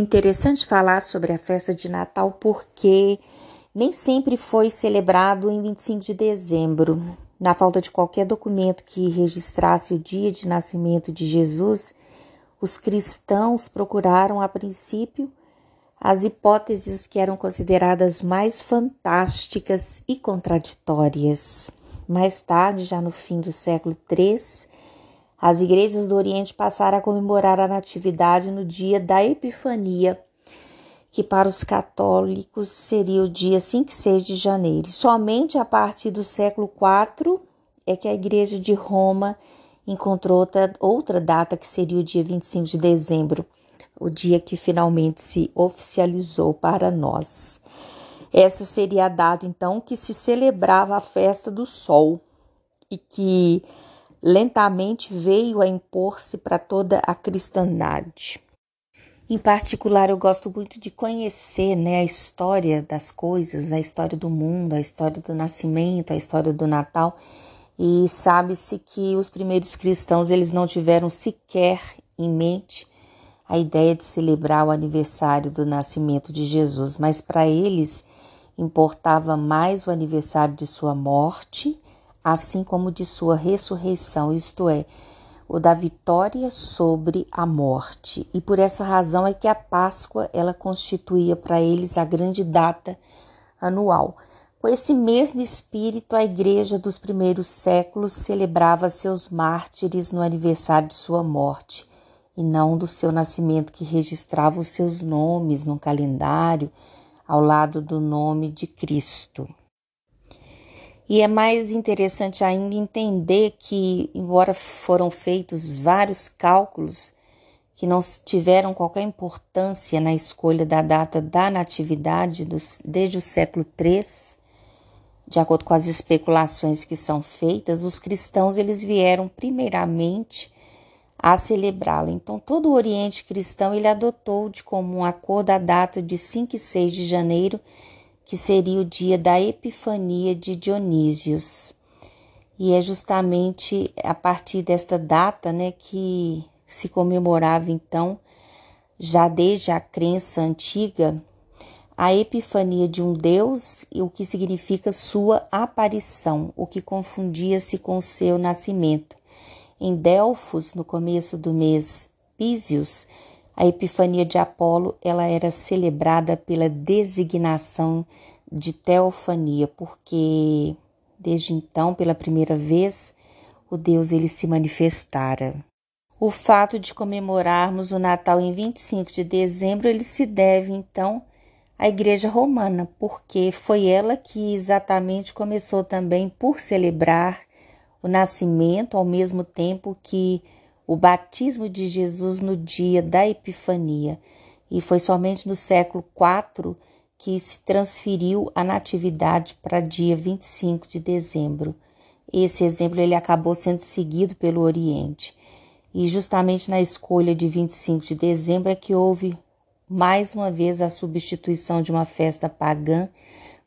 Interessante falar sobre a festa de Natal porque nem sempre foi celebrado em 25 de dezembro. Na falta de qualquer documento que registrasse o dia de nascimento de Jesus, os cristãos procuraram, a princípio, as hipóteses que eram consideradas mais fantásticas e contraditórias. Mais tarde, já no fim do século III, as igrejas do Oriente passaram a comemorar a Natividade no dia da Epifania, que para os católicos seria o dia 5 e 6 de janeiro. Somente a partir do século IV é que a Igreja de Roma encontrou outra, outra data que seria o dia 25 de dezembro o dia que finalmente se oficializou para nós. Essa seria a data então que se celebrava a festa do sol e que lentamente veio a impor-se para toda a cristandade. Em particular, eu gosto muito de conhecer né, a história das coisas, a história do mundo, a história do nascimento, a história do Natal. E sabe-se que os primeiros cristãos eles não tiveram sequer em mente a ideia de celebrar o aniversário do nascimento de Jesus, mas para eles importava mais o aniversário de sua morte, assim como de sua ressurreição, isto é, o da vitória sobre a morte. E por essa razão é que a Páscoa ela constituía para eles a grande data anual. Com esse mesmo espírito, a igreja dos primeiros séculos celebrava seus mártires no aniversário de sua morte e não do seu nascimento, que registrava os seus nomes no calendário ao lado do nome de Cristo. E é mais interessante ainda entender que, embora foram feitos vários cálculos que não tiveram qualquer importância na escolha da data da natividade dos, desde o século III, de acordo com as especulações que são feitas, os cristãos eles vieram primeiramente a celebrá-la. Então, todo o Oriente cristão ele adotou de comum acordo a data de 5 e 6 de janeiro, que seria o dia da Epifania de Dionísios. E é justamente a partir desta data, né, que se comemorava então, já desde a crença antiga, a epifania de um Deus, o que significa sua aparição, o que confundia-se com seu nascimento. Em Delfos, no começo do mês Písios, a Epifania de Apolo ela era celebrada pela designação de Teofania, porque desde então, pela primeira vez, o Deus ele se manifestara. O fato de comemorarmos o Natal em 25 de dezembro, ele se deve então à Igreja Romana, porque foi ela que exatamente começou também por celebrar o nascimento ao mesmo tempo que o batismo de Jesus no dia da Epifania, e foi somente no século IV que se transferiu a natividade para dia 25 de dezembro. Esse exemplo ele acabou sendo seguido pelo Oriente. E justamente na escolha de 25 de dezembro é que houve mais uma vez a substituição de uma festa pagã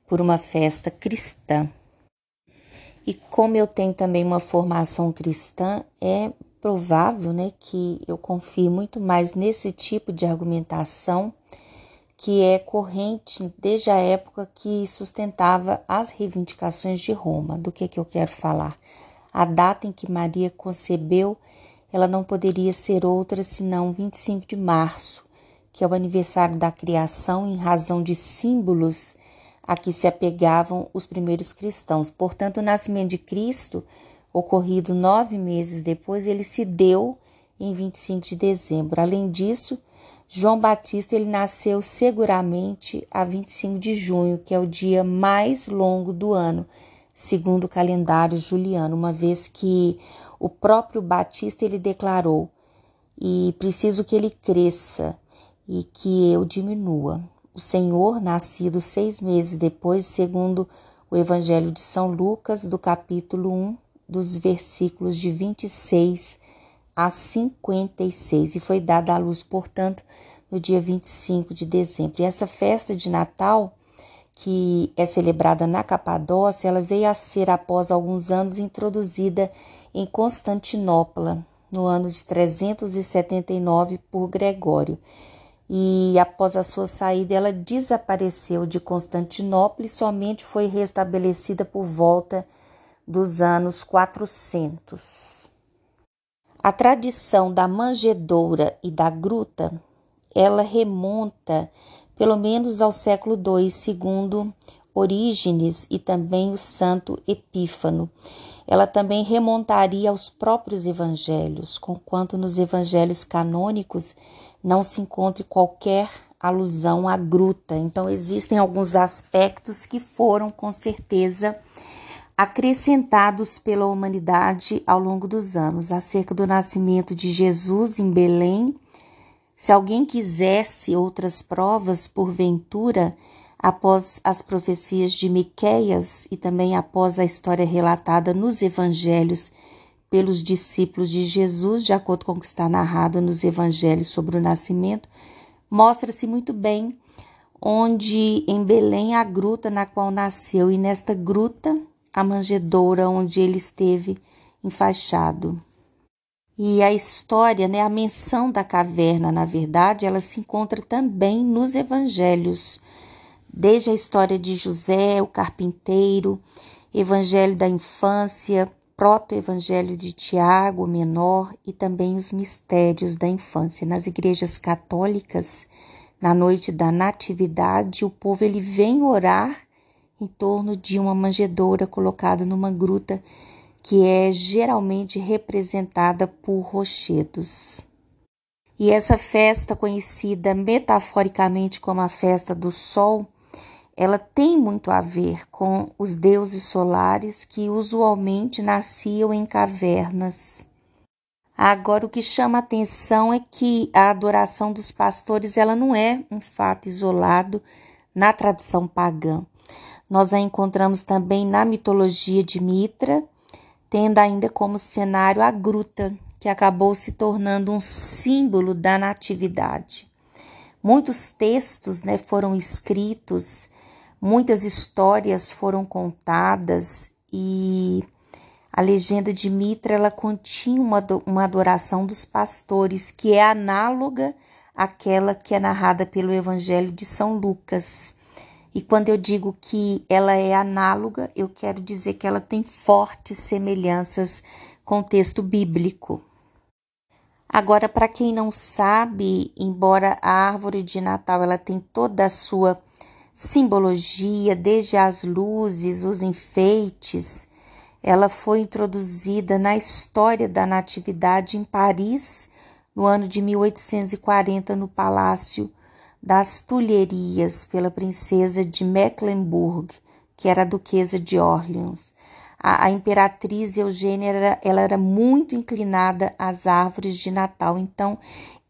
por uma festa cristã. E como eu tenho também uma formação cristã, é provável né, que eu confie muito mais nesse tipo de argumentação que é corrente desde a época que sustentava as reivindicações de Roma. Do que, que eu quero falar? A data em que Maria concebeu, ela não poderia ser outra senão 25 de março, que é o aniversário da criação em razão de símbolos a que se apegavam os primeiros cristãos. Portanto, o nascimento de Cristo, ocorrido nove meses depois, ele se deu em 25 de dezembro. Além disso, João Batista ele nasceu seguramente a 25 de junho, que é o dia mais longo do ano, segundo o calendário juliano, uma vez que o próprio Batista ele declarou: "E preciso que ele cresça e que eu diminua" o Senhor, nascido seis meses depois, segundo o Evangelho de São Lucas, do capítulo 1, dos versículos de 26 a 56, e foi dada à luz, portanto, no dia 25 de dezembro. E essa festa de Natal, que é celebrada na Capadócia, ela veio a ser, após alguns anos, introduzida em Constantinopla, no ano de 379, por Gregório e após a sua saída ela desapareceu de Constantinopla e somente foi restabelecida por volta dos anos 400. A tradição da manjedoura e da gruta, ela remonta pelo menos ao século II, segundo Orígenes e também o santo Epífano. Ela também remontaria aos próprios evangelhos, conquanto nos evangelhos canônicos não se encontre qualquer alusão à gruta. Então, existem alguns aspectos que foram, com certeza, acrescentados pela humanidade ao longo dos anos, acerca do nascimento de Jesus em Belém. Se alguém quisesse outras provas, porventura, após as profecias de Miqueias e também após a história relatada nos evangelhos pelos discípulos de Jesus, de acordo com o que está narrado nos evangelhos sobre o nascimento, mostra-se muito bem onde em Belém a gruta na qual nasceu e nesta gruta a manjedoura onde ele esteve enfaixado. E a história, né, a menção da caverna, na verdade, ela se encontra também nos evangelhos, desde a história de José, o carpinteiro, evangelho da infância, proto-evangelho de Tiago, menor, e também os mistérios da infância. Nas igrejas católicas, na noite da natividade, o povo ele vem orar em torno de uma manjedoura colocada numa gruta que é geralmente representada por rochedos. E essa festa, conhecida metaforicamente como a festa do sol, ela tem muito a ver com os deuses solares que usualmente nasciam em cavernas. Agora, o que chama atenção é que a adoração dos pastores ela não é um fato isolado na tradição pagã. Nós a encontramos também na mitologia de Mitra, tendo ainda como cenário a gruta, que acabou se tornando um símbolo da natividade. Muitos textos né, foram escritos, muitas histórias foram contadas e a legenda de Mitra ela continha uma, uma adoração dos pastores que é análoga àquela que é narrada pelo Evangelho de São Lucas. E quando eu digo que ela é análoga, eu quero dizer que ela tem fortes semelhanças com o texto bíblico. Agora, para quem não sabe, embora a árvore de Natal ela tem toda a sua simbologia, desde as luzes, os enfeites, ela foi introduzida na história da natividade em Paris no ano de 1840 no Palácio das Tulherias pela princesa de Mecklenburg, que era a duquesa de Orleans. A, a imperatriz Eugênia era, ela era muito inclinada às árvores de Natal, então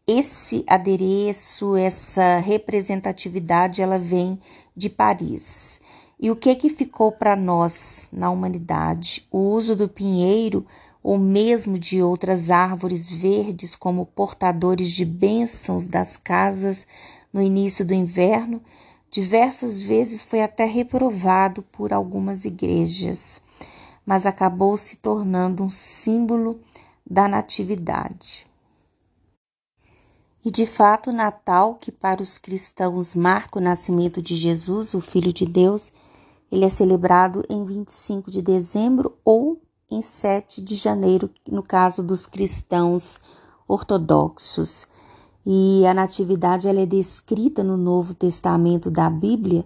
esse adereço, essa representatividade, ela vem de Paris. E o que que ficou para nós na humanidade? O uso do pinheiro ou mesmo de outras árvores verdes como portadores de bênçãos das casas no início do inverno, diversas vezes foi até reprovado por algumas igrejas, mas acabou se tornando um símbolo da natividade. E de fato, Natal, que para os cristãos marca o nascimento de Jesus, o Filho de Deus, ele é celebrado em 25 de dezembro ou em 7 de janeiro, no caso dos cristãos ortodoxos. E a natividade ela é descrita no Novo Testamento da Bíblia,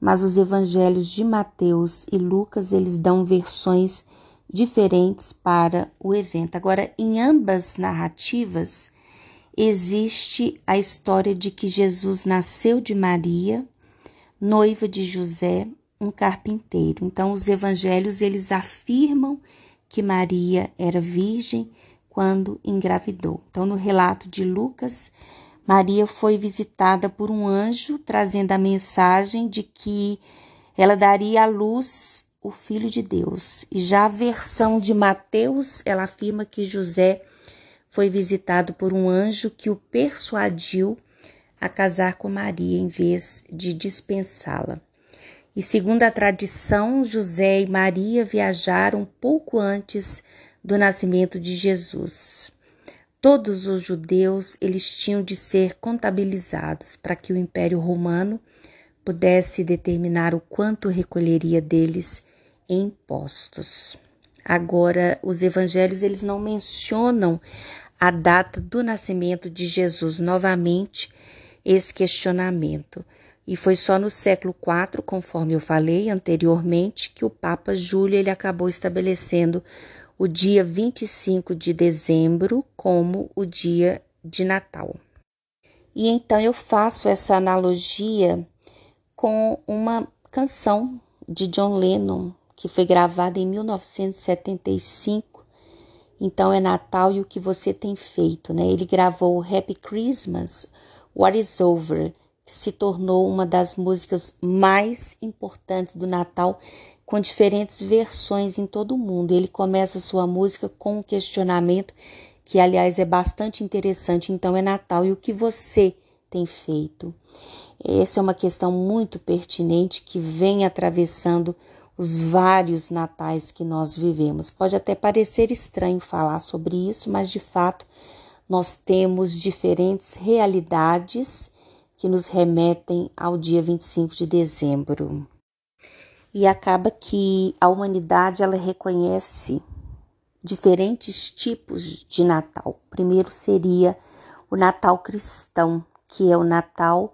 mas os evangelhos de Mateus e Lucas eles dão versões diferentes para o evento. Agora, em ambas narrativas existe a história de que Jesus nasceu de Maria, noiva de José, um carpinteiro. Então, os evangelhos eles afirmam que Maria era virgem quando engravidou. Então, no relato de Lucas, Maria foi visitada por um anjo trazendo a mensagem de que ela daria à luz o filho de Deus. E já a versão de Mateus, ela afirma que José foi visitado por um anjo que o persuadiu a casar com Maria em vez de dispensá-la. E segundo a tradição, José e Maria viajaram pouco antes do nascimento de Jesus. todos os judeus eles tinham de ser contabilizados para que o Império Romano pudesse determinar o quanto recolheria deles em impostos. Agora, os evangelhos eles não mencionam a data do nascimento de Jesus novamente esse questionamento. E foi só no século IV, conforme eu falei anteriormente, que o Papa Júlio ele acabou estabelecendo o dia 25 de dezembro como o dia de Natal. E então eu faço essa analogia com uma canção de John Lennon que foi gravada em 1975. Então é Natal e o que você tem feito, né? Ele gravou Happy Christmas, What is Over, que se tornou uma das músicas mais importantes do Natal, com diferentes versões em todo o mundo. Ele começa sua música com um questionamento que, aliás, é bastante interessante. Então é Natal e o que você tem feito? Essa é uma questão muito pertinente que vem atravessando os vários natais que nós vivemos. Pode até parecer estranho falar sobre isso, mas de fato nós temos diferentes realidades que nos remetem ao dia 25 de dezembro. E acaba que a humanidade ela reconhece diferentes tipos de Natal. Primeiro seria o Natal cristão, que é o Natal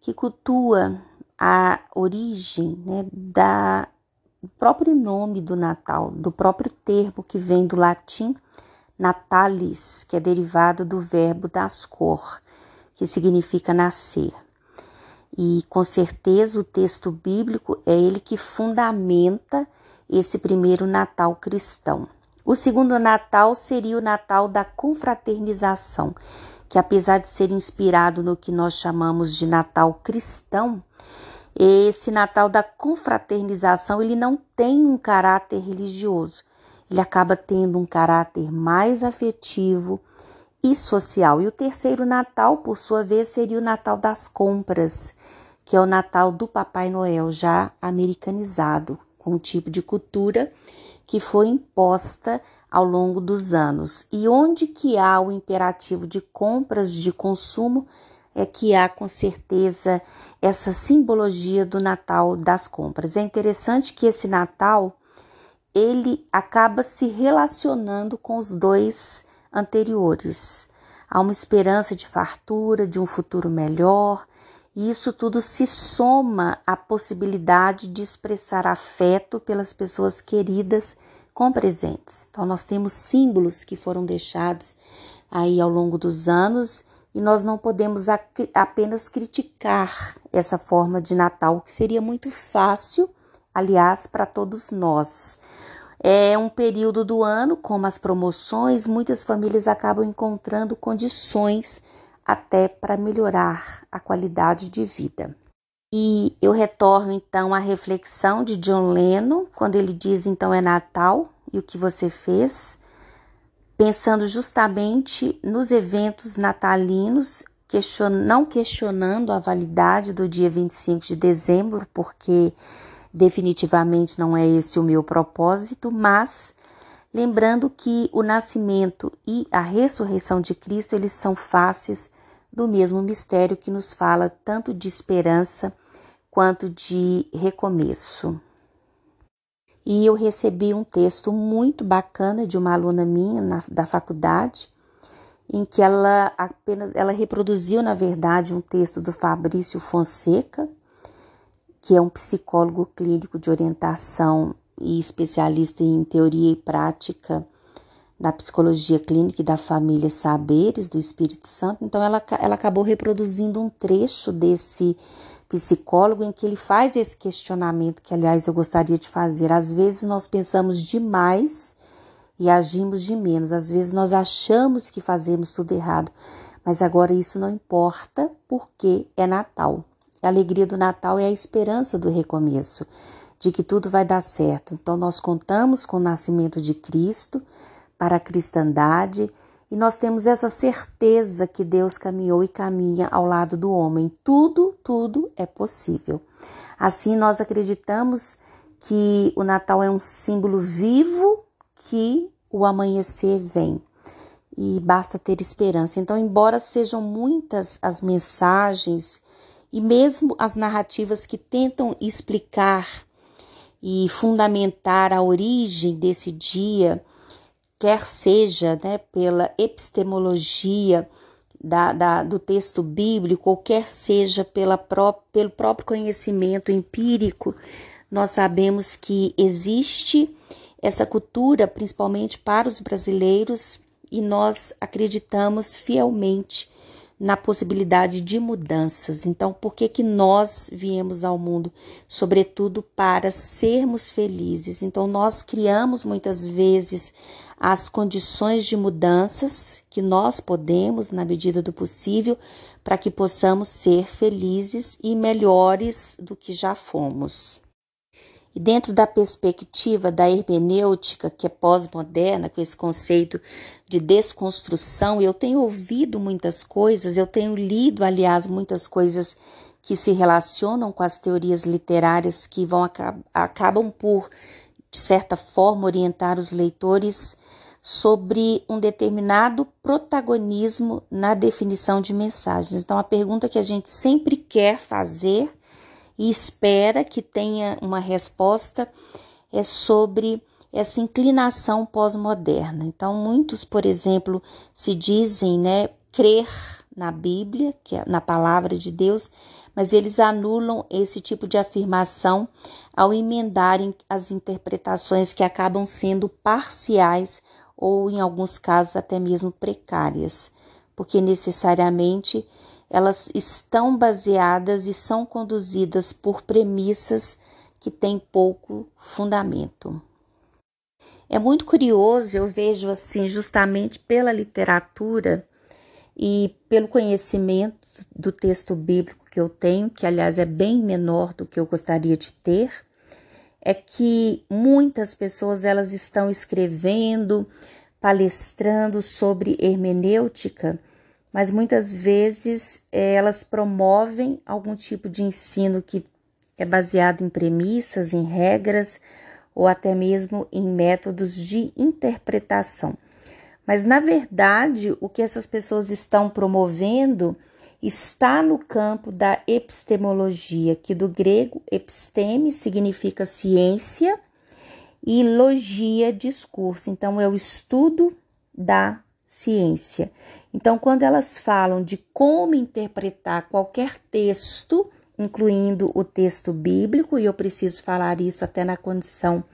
que cultua a origem né, da o próprio nome do Natal, do próprio termo que vem do latim natalis, que é derivado do verbo nascor, que significa nascer. E com certeza o texto bíblico é ele que fundamenta esse primeiro Natal cristão. O segundo Natal seria o Natal da confraternização, que apesar de ser inspirado no que nós chamamos de Natal cristão, esse Natal da confraternização, ele não tem um caráter religioso. Ele acaba tendo um caráter mais afetivo e social. E o terceiro Natal, por sua vez, seria o Natal das compras, que é o Natal do Papai Noel, já americanizado, com um tipo de cultura que foi imposta ao longo dos anos. E onde que há o imperativo de compras de consumo, é que há com certeza essa simbologia do Natal das compras. É interessante que esse Natal ele acaba se relacionando com os dois anteriores. Há uma esperança de fartura, de um futuro melhor, e isso tudo se soma à possibilidade de expressar afeto pelas pessoas queridas com presentes. Então nós temos símbolos que foram deixados aí ao longo dos anos e nós não podemos apenas criticar essa forma de Natal, que seria muito fácil, aliás, para todos nós. É um período do ano, como as promoções, muitas famílias acabam encontrando condições até para melhorar a qualidade de vida. E eu retorno então à reflexão de John Lennon, quando ele diz então é Natal e o que você fez pensando justamente nos eventos natalinos, question não questionando a validade do dia 25 de dezembro, porque definitivamente não é esse o meu propósito, mas lembrando que o nascimento e a ressurreição de Cristo, eles são faces do mesmo mistério que nos fala tanto de esperança quanto de recomeço. E eu recebi um texto muito bacana de uma aluna minha na, da faculdade, em que ela apenas ela reproduziu na verdade um texto do Fabrício Fonseca, que é um psicólogo clínico de orientação e especialista em teoria e prática da psicologia clínica e da família Saberes do Espírito Santo. Então ela, ela acabou reproduzindo um trecho desse psicólogo em que ele faz esse questionamento que, aliás, eu gostaria de fazer. Às vezes nós pensamos demais e agimos de menos. Às vezes nós achamos que fazemos tudo errado, mas agora isso não importa porque é Natal. A alegria do Natal é a esperança do recomeço, de que tudo vai dar certo. Então nós contamos com o nascimento de Cristo para a cristandade e nós temos essa certeza que Deus caminhou e caminha ao lado do homem. Tudo, tudo é possível. Assim, nós acreditamos que o Natal é um símbolo vivo que o amanhecer vem. e basta ter esperança. Então, embora sejam muitas as mensagens e mesmo as narrativas que tentam explicar e fundamentar a origem desse dia, quer seja né, pela epistemologia da, da, do texto bíblico, ou quer seja pela pró pelo próprio conhecimento empírico, nós sabemos que existe essa cultura, principalmente para os brasileiros, e nós acreditamos fielmente na possibilidade de mudanças. Então, por que que nós viemos ao mundo, sobretudo para sermos felizes? Então, nós criamos muitas vezes as condições de mudanças que nós podemos, na medida do possível, para que possamos ser felizes e melhores do que já fomos. E dentro da perspectiva da hermenêutica, que é pós-moderna, com esse conceito de desconstrução, eu tenho ouvido muitas coisas, eu tenho lido, aliás, muitas coisas que se relacionam com as teorias literárias que vão acabam por de certa forma orientar os leitores sobre um determinado protagonismo na definição de mensagens. Então a pergunta que a gente sempre quer fazer e espera que tenha uma resposta é sobre essa inclinação pós-moderna. Então, muitos, por exemplo, se dizem, né, crer na Bíblia, que é na palavra de Deus, mas eles anulam esse tipo de afirmação ao emendarem as interpretações que acabam sendo parciais ou, em alguns casos, até mesmo precárias, porque necessariamente elas estão baseadas e são conduzidas por premissas que têm pouco fundamento. É muito curioso, eu vejo assim, justamente pela literatura e pelo conhecimento do texto bíblico que eu tenho, que aliás é bem menor do que eu gostaria de ter, é que muitas pessoas elas estão escrevendo, palestrando sobre hermenêutica mas muitas vezes é, elas promovem algum tipo de ensino que é baseado em premissas, em regras ou até mesmo em métodos de interpretação. Mas na verdade, o que essas pessoas estão promovendo está no campo da epistemologia, que do grego episteme significa ciência e logia discurso. Então é o estudo da ciência. Então, quando elas falam de como interpretar qualquer texto, incluindo o texto bíblico, e eu preciso falar isso até na condição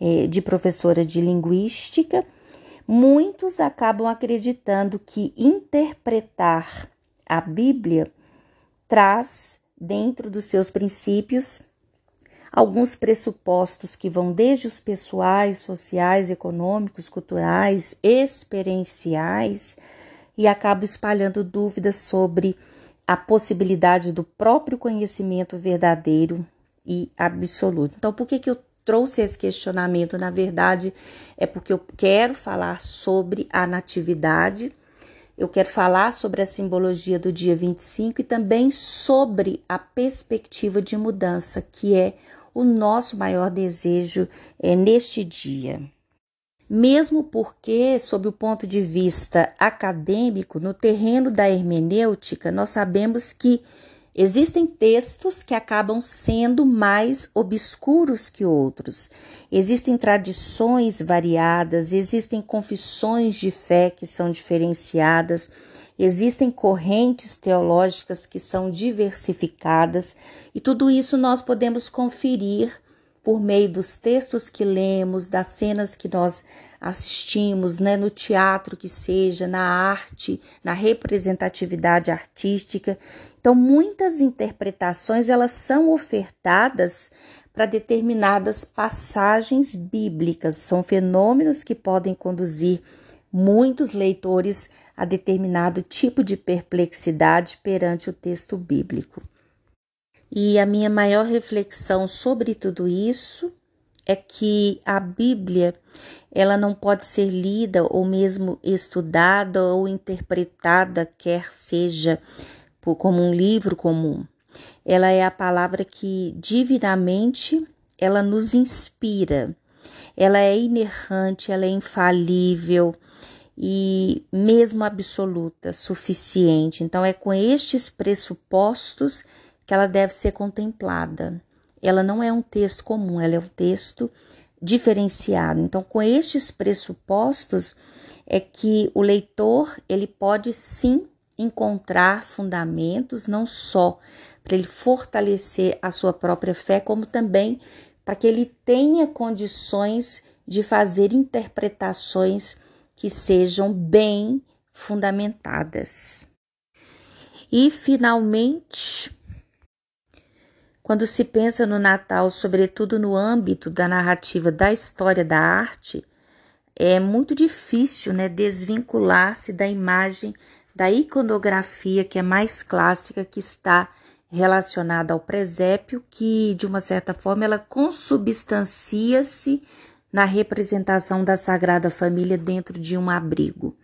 eh, de professora de linguística, muitos acabam acreditando que interpretar a Bíblia traz dentro dos seus princípios alguns pressupostos que vão desde os pessoais, sociais, econômicos, culturais, experienciais e acabam espalhando dúvidas sobre a possibilidade do próprio conhecimento verdadeiro e absoluto. Então, por que, que eu trouxe esse questionamento? Na verdade, é porque eu quero falar sobre a natividade. Eu quero falar sobre a simbologia do dia 25 e também sobre a perspectiva de mudança, que é o nosso maior desejo é, neste dia. Mesmo porque, sob o ponto de vista acadêmico, no terreno da hermenêutica, nós sabemos que Existem textos que acabam sendo mais obscuros que outros. Existem tradições variadas, existem confissões de fé que são diferenciadas, existem correntes teológicas que são diversificadas, e tudo isso nós podemos conferir por meio dos textos que lemos, das cenas que nós assistimos, né, no teatro que seja, na arte, na representatividade artística. Então, muitas interpretações elas são ofertadas para determinadas passagens bíblicas. São fenômenos que podem conduzir muitos leitores a determinado tipo de perplexidade perante o texto bíblico. E a minha maior reflexão sobre tudo isso é que a Bíblia ela não pode ser lida ou mesmo estudada ou interpretada, quer seja como um livro comum. Ela é a palavra que divinamente ela nos inspira. Ela é inerrante, ela é infalível e mesmo absoluta, suficiente. Então, é com estes pressupostos que ela deve ser contemplada. Ela não é um texto comum, ela é um texto diferenciado. Então, com estes pressupostos é que o leitor ele pode sim encontrar fundamentos não só para ele fortalecer a sua própria fé, como também para que ele tenha condições de fazer interpretações que sejam bem fundamentadas. E, finalmente, quando se pensa no Natal, sobretudo no âmbito da narrativa da história da arte, é muito difícil né, desvincular-se da imagem da iconografia que é mais clássica, que está relacionada ao presépio, que de uma certa forma ela consubstancia-se na representação da Sagrada Família dentro de um abrigo.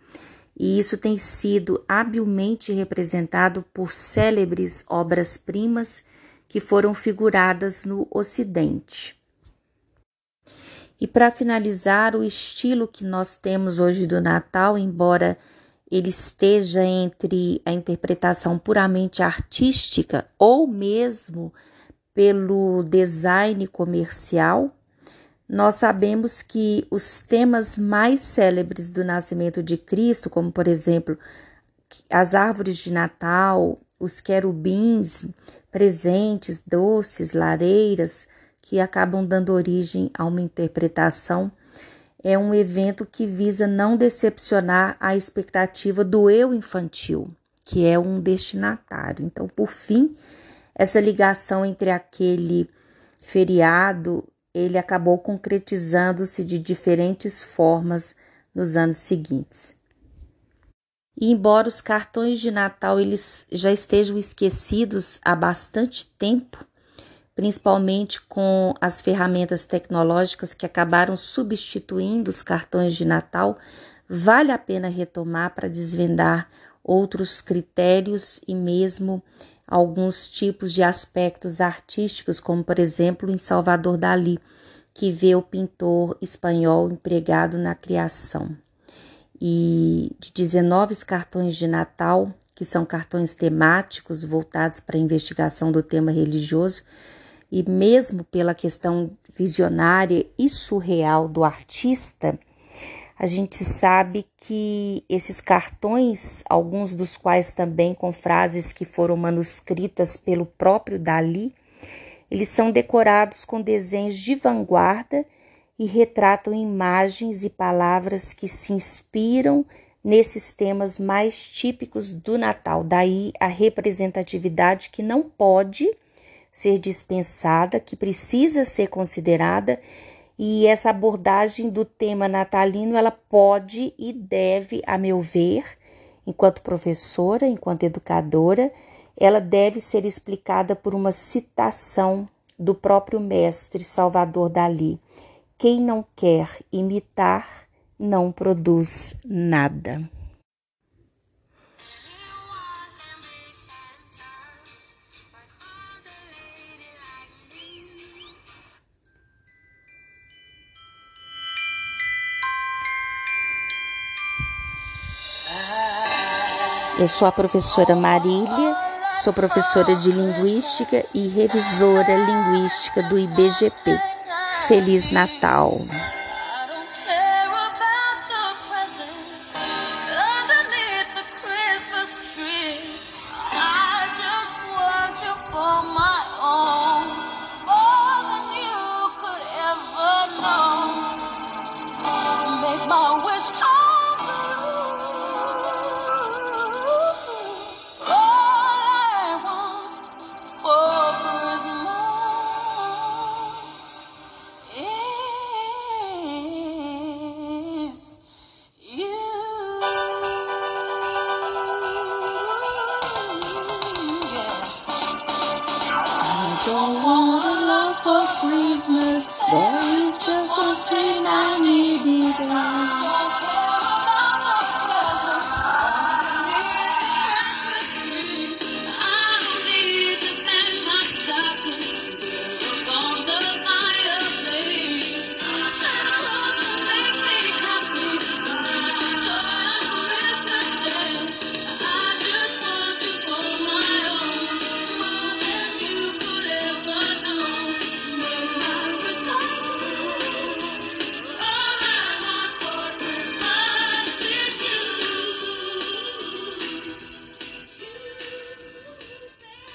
E isso tem sido habilmente representado por célebres obras-primas que foram figuradas no Ocidente. E para finalizar, o estilo que nós temos hoje do Natal, embora ele esteja entre a interpretação puramente artística ou mesmo pelo design comercial, nós sabemos que os temas mais célebres do nascimento de Cristo, como por exemplo as árvores de Natal, os querubins, presentes, doces, lareiras, que acabam dando origem a uma interpretação, é um evento que visa não decepcionar a expectativa do eu infantil, que é um destinatário. Então, por fim, essa ligação entre aquele feriado ele acabou concretizando-se de diferentes formas nos anos seguintes. E embora os cartões de Natal eles já estejam esquecidos há bastante tempo, principalmente com as ferramentas tecnológicas que acabaram substituindo os cartões de Natal, vale a pena retomar para desvendar outros critérios e mesmo alguns tipos de aspectos artísticos, como por exemplo em Salvador Dali, que vê o pintor espanhol empregado na criação. E de 19 cartões de Natal, que são cartões temáticos voltados para a investigação do tema religioso, e mesmo pela questão visionária e surreal do artista, a gente sabe que esses cartões, alguns dos quais também com frases que foram manuscritas pelo próprio Dali, eles são decorados com desenhos de vanguarda e retratam imagens e palavras que se inspiram nesses temas mais típicos do Natal. Daí a representatividade que não pode ser dispensada, que precisa ser considerada e essa abordagem do tema natalino, ela pode e deve, a meu ver, enquanto professora, enquanto educadora, ela deve ser explicada por uma citação do próprio mestre Salvador Dali. Quem não quer imitar não produz nada. Eu sou a professora Marília, sou professora de Linguística e revisora linguística do IBGP. Feliz Natal!